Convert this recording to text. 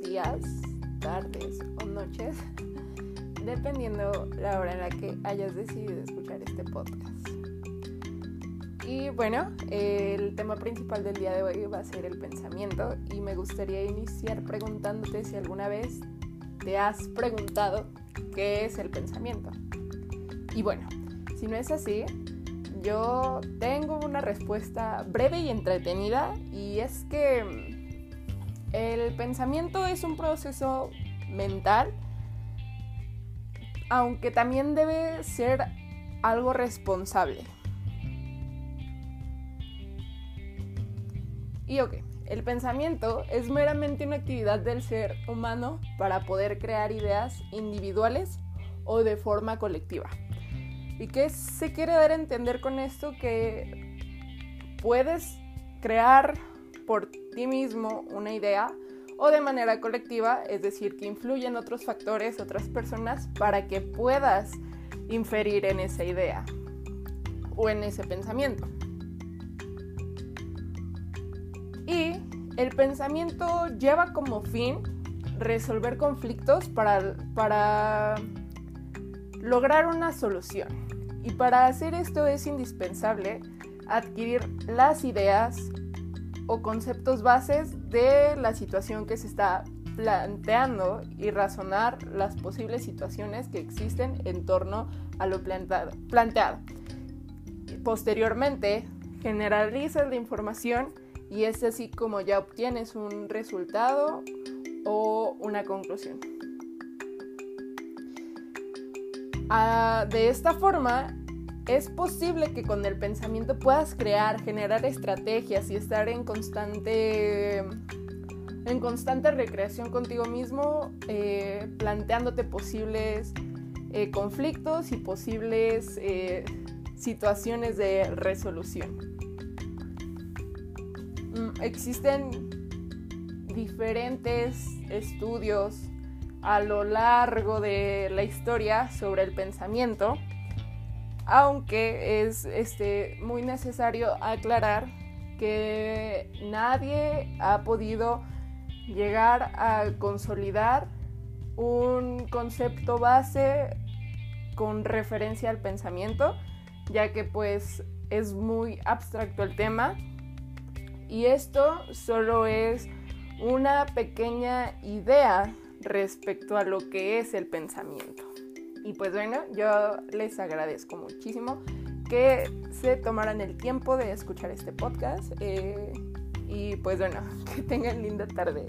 días, tardes o noches, dependiendo la hora en la que hayas decidido escuchar este podcast. Y bueno, el tema principal del día de hoy va a ser el pensamiento y me gustaría iniciar preguntándote si alguna vez te has preguntado qué es el pensamiento. Y bueno, si no es así, yo tengo una respuesta breve y entretenida y es que mm, el pensamiento es un proceso mental, aunque también debe ser algo responsable. Y ok, el pensamiento es meramente una actividad del ser humano para poder crear ideas individuales o de forma colectiva. ¿Y qué se quiere dar a entender con esto? Que puedes crear por ti mismo una idea o de manera colectiva, es decir, que influyen otros factores, otras personas, para que puedas inferir en esa idea o en ese pensamiento. Y el pensamiento lleva como fin resolver conflictos para, para lograr una solución. Y para hacer esto es indispensable adquirir las ideas o conceptos bases de la situación que se está planteando y razonar las posibles situaciones que existen en torno a lo planteado. Posteriormente, generalizas la información y es así como ya obtienes un resultado o una conclusión. Ah, de esta forma, es posible que con el pensamiento puedas crear, generar estrategias y estar en constante, en constante recreación contigo mismo, eh, planteándote posibles eh, conflictos y posibles eh, situaciones de resolución. Mm, existen diferentes estudios a lo largo de la historia sobre el pensamiento, aunque es este, muy necesario aclarar que nadie ha podido llegar a consolidar un concepto base con referencia al pensamiento, ya que pues es muy abstracto el tema y esto solo es una pequeña idea respecto a lo que es el pensamiento. Y pues bueno, yo les agradezco muchísimo que se tomaran el tiempo de escuchar este podcast. Eh, y pues bueno, que tengan linda tarde.